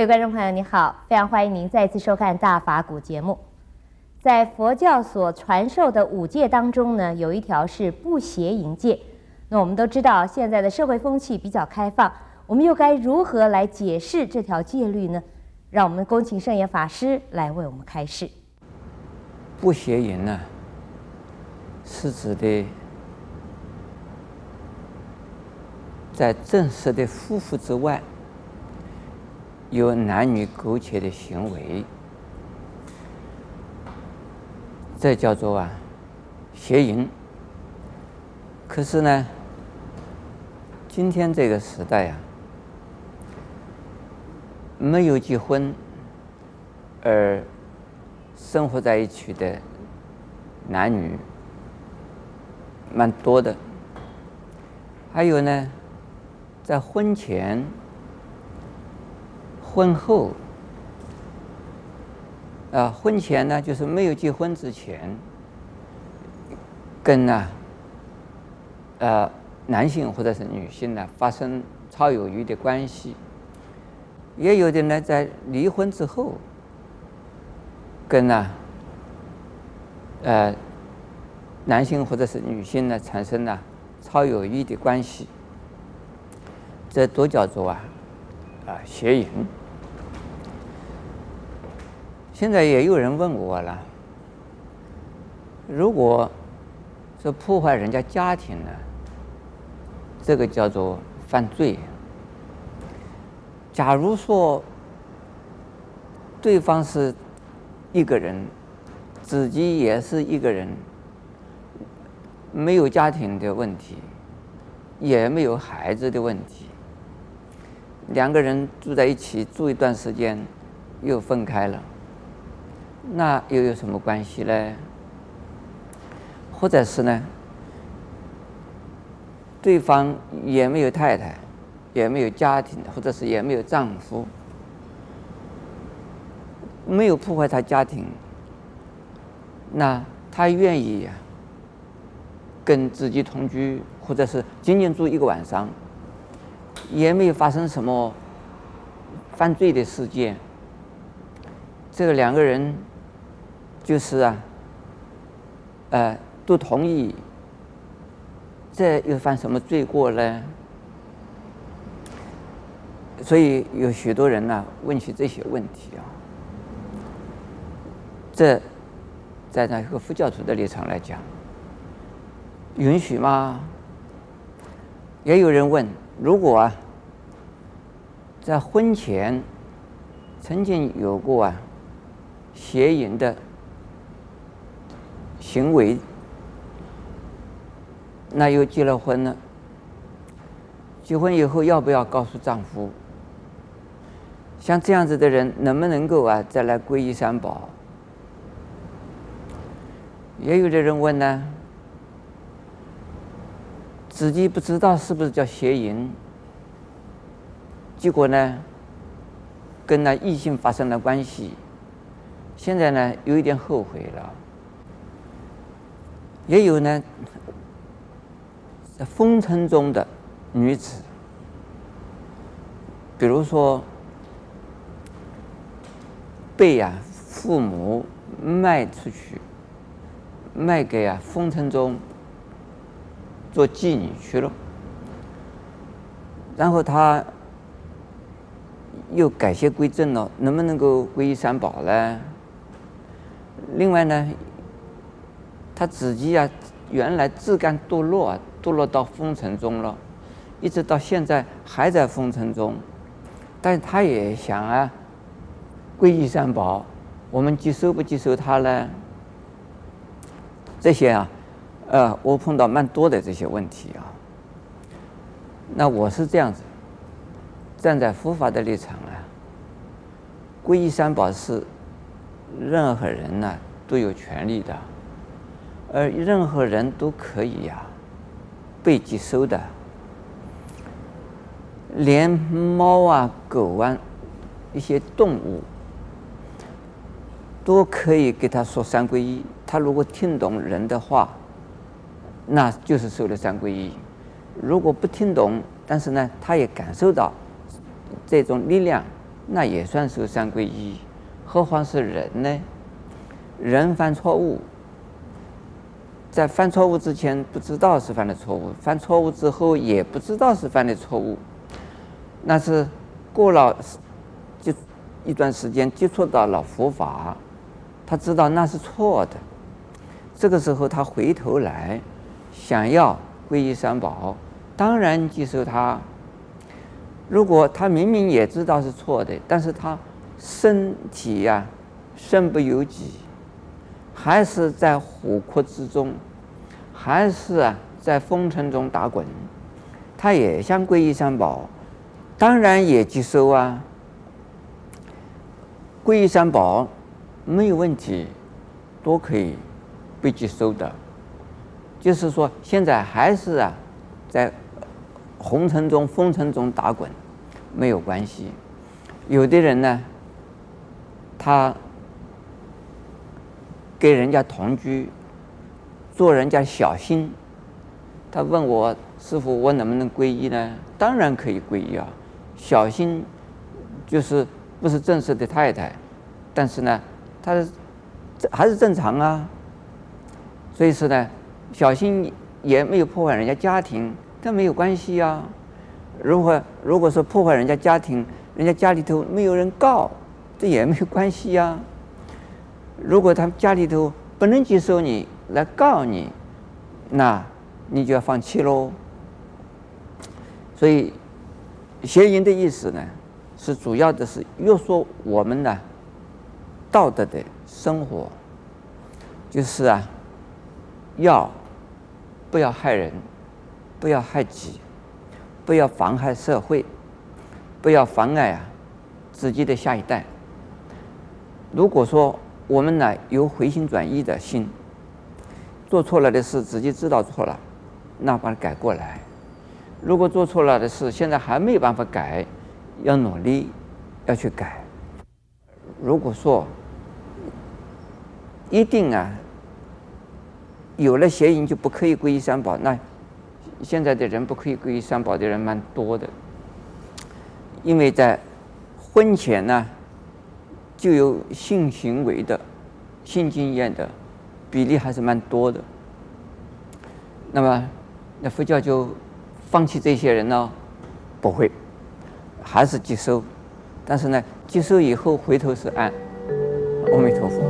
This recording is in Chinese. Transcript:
各位观众朋友，你好，非常欢迎您再次收看《大法古》节目。在佛教所传授的五戒当中呢，有一条是不邪淫戒。那我们都知道，现在的社会风气比较开放，我们又该如何来解释这条戒律呢？让我们恭请圣严法师来为我们开示。不邪淫呢，是指的在正式的夫妇之外，有男女苟且的行为，这叫做啊邪淫。可是呢，今天这个时代、啊，没有结婚而生活在一起的男女蛮多的，还有呢，在婚前、婚后，啊，婚前呢就是没有结婚之前，跟啊，呃。男性或者是女性呢，发生超有余的关系，也有的呢，在离婚之后，跟呢，呃，男性或者是女性呢，产生了超有余的关系，这都叫做啊，啊邪淫。现在也有人问我了，如果是破坏人家家庭呢？这个叫做犯罪。假如说对方是一个人，自己也是一个人，没有家庭的问题，也没有孩子的问题，两个人住在一起住一段时间，又分开了，那又有什么关系呢？或者是呢？对方也没有太太，也没有家庭，或者是也没有丈夫，没有破坏他家庭，那他愿意，跟自己同居，或者是仅仅住一个晚上，也没有发生什么犯罪的事件，这个两个人就是啊，呃，都同意。这又犯什么罪过呢？所以有许多人呢问起这些问题啊。这在那个佛教徒的立场来讲，允许吗？也有人问：如果啊，在婚前曾经有过啊邪淫的行为。那又结了婚了，结婚以后要不要告诉丈夫？像这样子的人，能不能够啊再来皈依三宝？也有的人问呢，自己不知道是不是叫邪淫，结果呢，跟那异性发生了关系，现在呢有一点后悔了。也有呢。在风尘中的女子，比如说被呀父母卖出去，卖给啊风尘中做妓女去了，然后他又改邪归正了，能不能够皈依三宝呢？另外呢，他自己呀原来自甘堕落啊。堕落到风尘中了，一直到现在还在风尘中，但他也想啊，皈依三宝，我们接受不接受他呢？这些啊，呃，我碰到蛮多的这些问题啊。那我是这样子，站在佛法的立场啊，皈依三宝是任何人呢、都有权利的，而任何人都可以呀、被接收的，连猫啊、狗啊，一些动物，都可以给他说三皈依。他如果听懂人的话，那就是受了三皈依；如果不听懂，但是呢，他也感受到这种力量，那也算受三皈依，何况是人呢？人犯错误，在犯错误之前不知道是犯的错误，犯错误之后也不知道是犯的错误，那是过了就一段时间接触到了佛法，他知道那是错的，这个时候他回头来想要皈依三宝，当然接受他。如果他明明也知道是错的，但是他身体呀、身不由己，还是在火窟之中，还是啊在风尘中打滚，他也想皈依三宝，当然也接受啊。皈依三宝没有问题，都可以被接受的。就是说，现在还是啊在。红尘中、风尘中打滚，没有关系。有的人呢，他跟人家同居，做人家小心。他问我师傅，我能不能皈依呢？当然可以皈依啊。小心就是不是正式的太太，但是呢，他还是正常啊。所以说呢，小心也没有破坏人家家庭。但没有关系呀、啊。如果如果说破坏人家家庭，人家家里头没有人告，这也没有关系呀、如果他们家里头不能接受你来告你，那你就要放弃喽。所以，邪淫的意思呢，是主要的是约束我们的道德的生活，就是啊，要不要害人？不要害己，不要妨害社会，不要妨碍啊自己的下一代。如果说我们呢有回心转意的心，做错了的事自己知道错了，那把它改过来。如果做错了的事现在还没有办法改，要努力要去改。如果说一定啊有了邪淫就不可以皈依三宝，那。现在的人不可以皈依三宝的人蛮多的，因为在婚前呢就有性行为的性经验的比例还是蛮多的。那么，那佛教就放弃这些人呢？不会，还是接收，但是呢，接收以后回头是岸。阿弥陀佛。